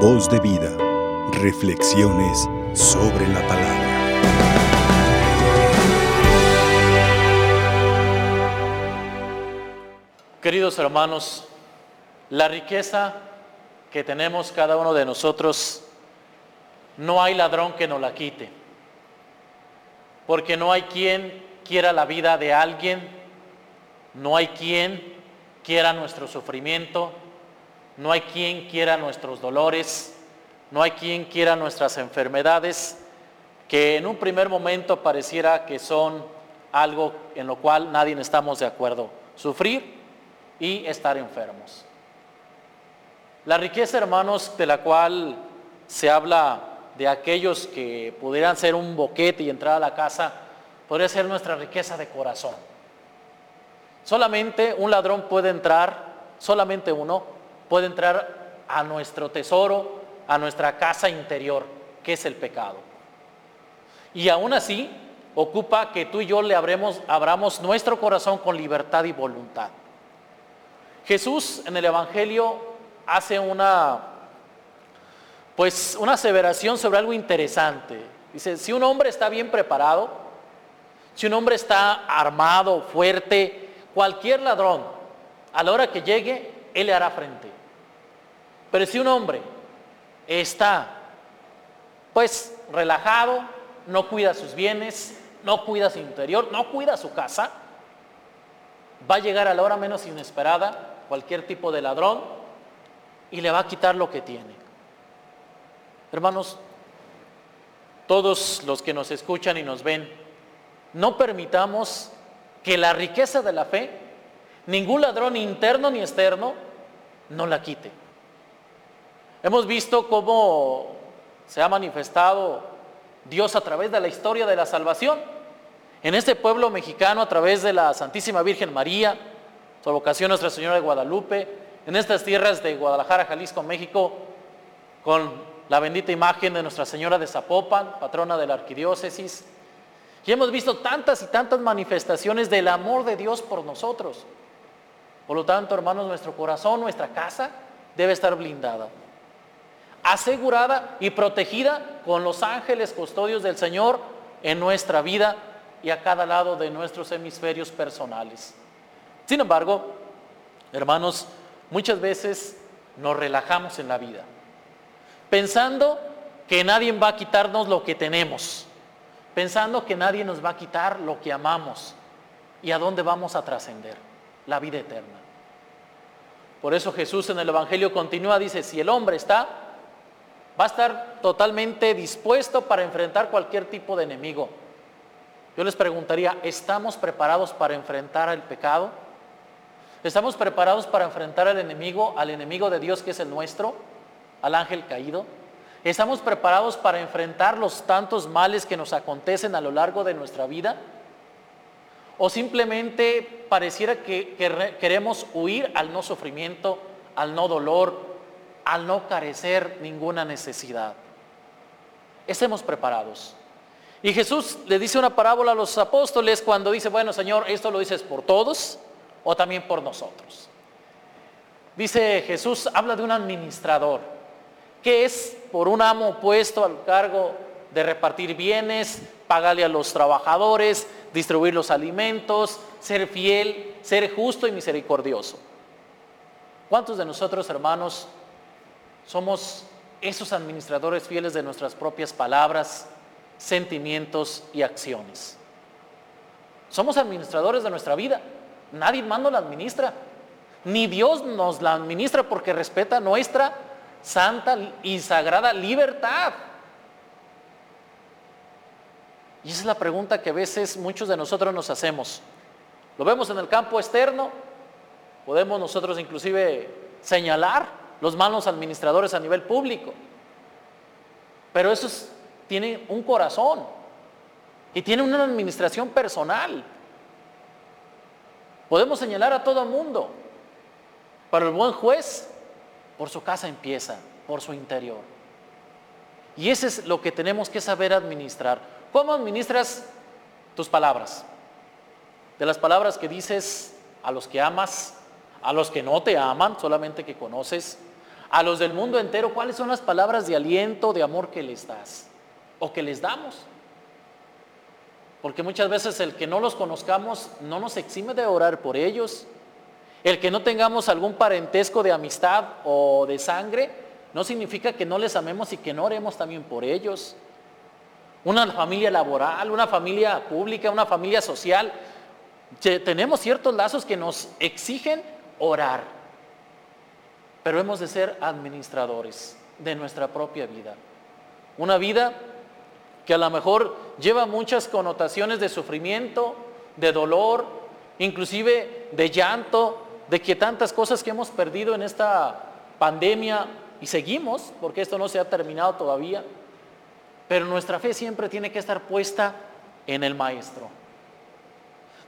Voz de vida. Reflexiones sobre la palabra. Queridos hermanos, la riqueza que tenemos cada uno de nosotros, no hay ladrón que nos la quite. Porque no hay quien quiera la vida de alguien, no hay quien quiera nuestro sufrimiento, no hay quien quiera nuestros dolores, no hay quien quiera nuestras enfermedades, que en un primer momento pareciera que son algo en lo cual nadie estamos de acuerdo. Sufrir y estar enfermos. La riqueza, hermanos, de la cual se habla de aquellos que pudieran ser un boquete y entrar a la casa, podría ser nuestra riqueza de corazón. Solamente un ladrón puede entrar, solamente uno puede entrar a nuestro tesoro, a nuestra casa interior, que es el pecado. Y aún así ocupa que tú y yo le abremos, abramos nuestro corazón con libertad y voluntad. Jesús en el Evangelio hace una, pues una aseveración sobre algo interesante. Dice, si un hombre está bien preparado, si un hombre está armado, fuerte, cualquier ladrón, a la hora que llegue, él le hará frente. Pero si un hombre está pues relajado, no cuida sus bienes, no cuida su interior, no cuida su casa, va a llegar a la hora menos inesperada cualquier tipo de ladrón y le va a quitar lo que tiene. Hermanos, todos los que nos escuchan y nos ven, no permitamos que la riqueza de la fe, ningún ladrón interno ni externo, no la quite. Hemos visto cómo se ha manifestado Dios a través de la historia de la salvación. En este pueblo mexicano, a través de la Santísima Virgen María, su vocación Nuestra Señora de Guadalupe, en estas tierras de Guadalajara, Jalisco, México, con la bendita imagen de Nuestra Señora de Zapopan, patrona de la arquidiócesis, y hemos visto tantas y tantas manifestaciones del amor de Dios por nosotros. Por lo tanto, hermanos, nuestro corazón, nuestra casa debe estar blindada, asegurada y protegida con los ángeles custodios del Señor en nuestra vida y a cada lado de nuestros hemisferios personales. Sin embargo, hermanos, muchas veces nos relajamos en la vida, pensando que nadie va a quitarnos lo que tenemos pensando que nadie nos va a quitar lo que amamos y a dónde vamos a trascender, la vida eterna. Por eso Jesús en el Evangelio continúa, dice, si el hombre está, va a estar totalmente dispuesto para enfrentar cualquier tipo de enemigo. Yo les preguntaría, ¿estamos preparados para enfrentar al pecado? ¿Estamos preparados para enfrentar al enemigo, al enemigo de Dios que es el nuestro, al ángel caído? ¿Estamos preparados para enfrentar los tantos males que nos acontecen a lo largo de nuestra vida? ¿O simplemente pareciera que, queremos huir al no sufrimiento, al no dolor, al no carecer ninguna necesidad? Estemos preparados. Y Jesús le dice una parábola a los apóstoles cuando dice, bueno Señor, esto lo dices por todos o también por nosotros. Dice Jesús, habla de un administrador que es por un amo puesto al cargo de repartir bienes, pagarle a los trabajadores, distribuir los alimentos, ser fiel, ser justo y misericordioso. ¿Cuántos de nosotros, hermanos, somos esos administradores fieles de nuestras propias palabras, sentimientos y acciones? Somos administradores de nuestra vida. Nadie más nos la administra. Ni Dios nos la administra porque respeta nuestra santa y sagrada libertad. Y esa es la pregunta que a veces muchos de nosotros nos hacemos. Lo vemos en el campo externo, podemos nosotros inclusive señalar los malos administradores a nivel público, pero eso tiene un corazón y tiene una administración personal. Podemos señalar a todo el mundo, pero el buen juez por su casa empieza, por su interior. Y eso es lo que tenemos que saber administrar. ¿Cómo administras tus palabras? De las palabras que dices a los que amas, a los que no te aman, solamente que conoces, a los del mundo entero, ¿cuáles son las palabras de aliento, de amor que les das o que les damos? Porque muchas veces el que no los conozcamos no nos exime de orar por ellos. El que no tengamos algún parentesco de amistad o de sangre no significa que no les amemos y que no oremos también por ellos. Una familia laboral, una familia pública, una familia social. Tenemos ciertos lazos que nos exigen orar. Pero hemos de ser administradores de nuestra propia vida. Una vida que a lo mejor lleva muchas connotaciones de sufrimiento, de dolor, inclusive de llanto, de que tantas cosas que hemos perdido en esta pandemia y seguimos, porque esto no se ha terminado todavía, pero nuestra fe siempre tiene que estar puesta en el Maestro.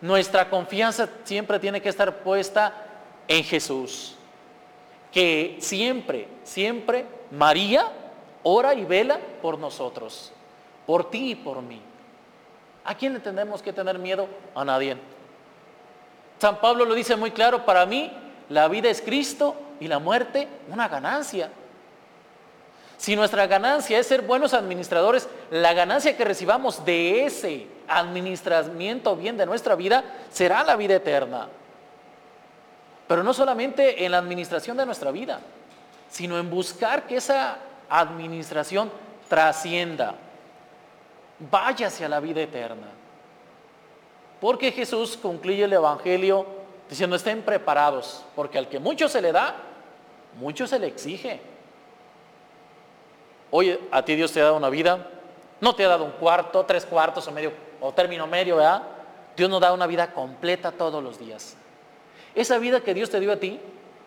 Nuestra confianza siempre tiene que estar puesta en Jesús, que siempre, siempre María ora y vela por nosotros por ti y por mí. ¿A quién le tenemos que tener miedo? A nadie. San Pablo lo dice muy claro, para mí la vida es Cristo y la muerte una ganancia. Si nuestra ganancia es ser buenos administradores, la ganancia que recibamos de ese administramiento bien de nuestra vida será la vida eterna. Pero no solamente en la administración de nuestra vida, sino en buscar que esa administración trascienda, vaya hacia la vida eterna. Porque Jesús concluye el Evangelio diciendo, estén preparados, porque al que mucho se le da, mucho se le exige. Oye, a ti Dios te ha dado una vida, no te ha dado un cuarto, tres cuartos o medio, o término medio, ¿verdad? Dios nos da una vida completa todos los días. Esa vida que Dios te dio a ti,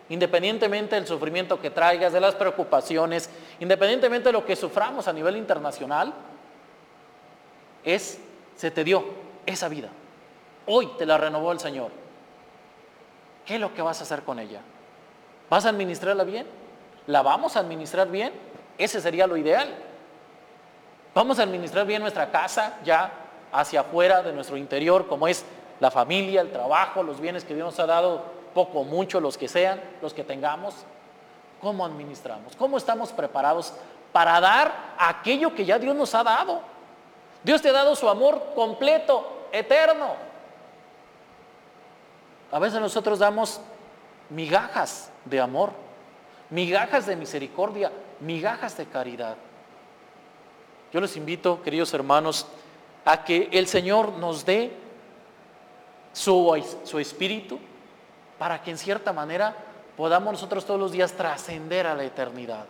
independientemente del sufrimiento que traigas, de las preocupaciones, independientemente de lo que suframos a nivel internacional, es, se te dio esa vida. Hoy te la renovó el Señor. ¿Qué es lo que vas a hacer con ella? ¿Vas a administrarla bien? ¿La vamos a administrar bien? Ese sería lo ideal. Vamos a administrar bien nuestra casa ya hacia afuera de nuestro interior, como es la familia, el trabajo, los bienes que Dios nos ha dado, poco o mucho, los que sean, los que tengamos. ¿Cómo administramos? ¿Cómo estamos preparados para dar aquello que ya Dios nos ha dado? Dios te ha dado su amor completo, eterno. A veces nosotros damos migajas de amor, migajas de misericordia, migajas de caridad. Yo les invito, queridos hermanos, a que el Señor nos dé su, su espíritu para que en cierta manera podamos nosotros todos los días trascender a la eternidad.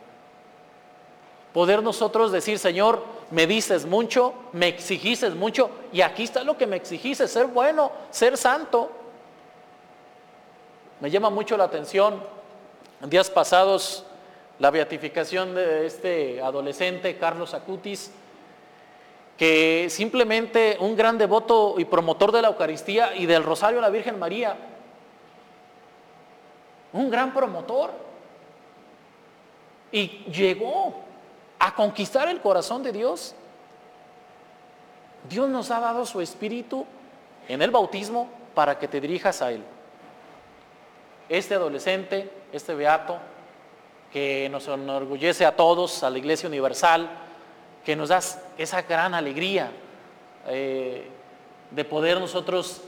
Poder nosotros decir, Señor, me dices mucho, me exigiste mucho, y aquí está lo que me exigiste, ser bueno, ser santo. Me llama mucho la atención, en días pasados, la beatificación de este adolescente, Carlos Acutis, que simplemente un gran devoto y promotor de la Eucaristía y del Rosario a la Virgen María, un gran promotor, y llegó a conquistar el corazón de Dios. Dios nos ha dado su espíritu en el bautismo para que te dirijas a Él. Este adolescente, este beato, que nos enorgullece a todos, a la Iglesia Universal, que nos da esa gran alegría eh, de poder nosotros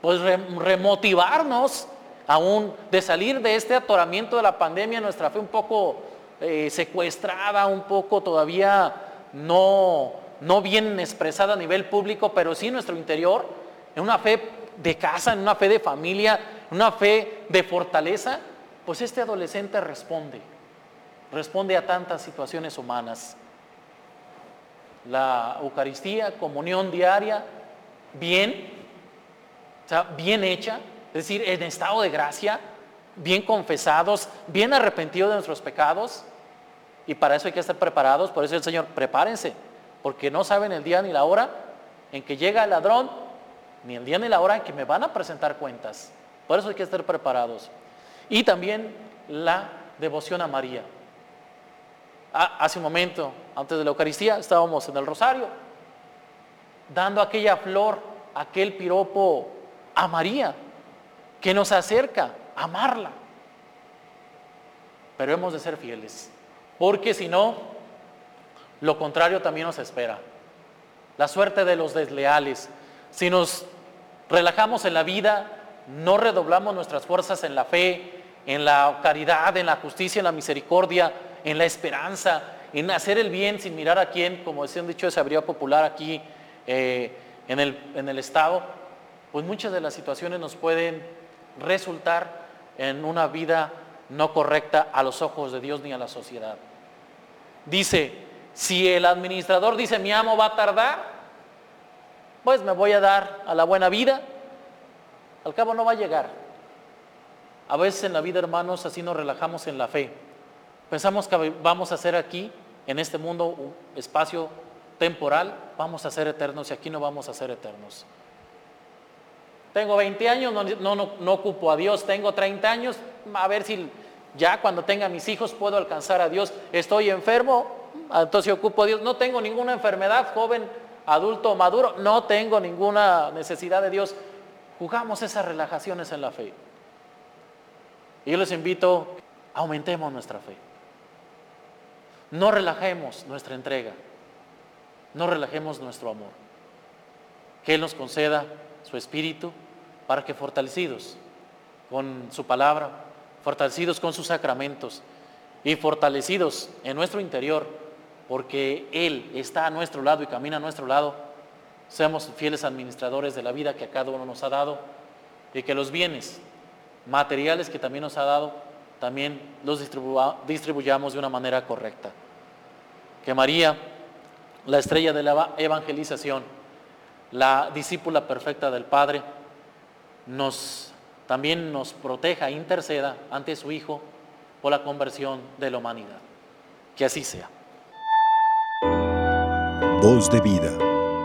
pues, remotivarnos aún de salir de este atoramiento de la pandemia, nuestra fe un poco eh, secuestrada, un poco todavía no, no bien expresada a nivel público, pero sí en nuestro interior, en una fe de casa, en una fe de familia, una fe de fortaleza, pues este adolescente responde, responde a tantas situaciones humanas. La Eucaristía, comunión diaria, bien, o sea, bien hecha, es decir, en estado de gracia, bien confesados, bien arrepentidos de nuestros pecados. Y para eso hay que estar preparados. Por eso el Señor, prepárense, porque no saben el día ni la hora en que llega el ladrón, ni el día ni la hora en que me van a presentar cuentas. Por eso hay que estar preparados. Y también la devoción a María. Hace un momento, antes de la Eucaristía, estábamos en el Rosario, dando aquella flor, aquel piropo a María, que nos acerca amarla. pero hemos de ser fieles, porque si no, lo contrario también nos espera. La suerte de los desleales. Si nos relajamos en la vida, no redoblamos nuestras fuerzas en la fe, en la caridad, en la justicia, en la misericordia, en la esperanza, en hacer el bien sin mirar a quién, como decía un dicho de sabiduría popular aquí eh, en, el, en el Estado, pues muchas de las situaciones nos pueden resultar en una vida no correcta a los ojos de Dios ni a la sociedad. Dice, si el administrador dice mi amo va a tardar, pues me voy a dar a la buena vida, al cabo no va a llegar. A veces en la vida, hermanos, así nos relajamos en la fe. Pensamos que vamos a ser aquí, en este mundo, un espacio temporal, vamos a ser eternos y aquí no vamos a ser eternos. Tengo 20 años, no, no, ocupo a Dios, tengo 30 años, a ver si ya cuando tenga mis hijos puedo alcanzar a Dios. Estoy enfermo, entonces ocupo a Dios. No tengo ninguna enfermedad, joven, adulto, maduro, no tengo ninguna necesidad de Dios. Jugamos esas relajaciones en la fe. Y yo les invito, aumentemos nuestra fe. No relajemos nuestra entrega. No relajemos nuestro amor. Que Él nos conceda su espíritu para que fortalecidos con su palabra, fortalecidos con sus sacramentos y fortalecidos en nuestro interior, porque Él está a nuestro lado y camina a nuestro lado, seamos fieles administradores de la vida que a cada uno nos ha dado y que los bienes materiales que también nos ha dado, también los distribuyamos de una manera correcta. Que María, la estrella de la evangelización, la discípula perfecta del Padre, nos, también nos proteja, interceda ante su Hijo por la conversión de la humanidad. Que así sea. Voz de vida,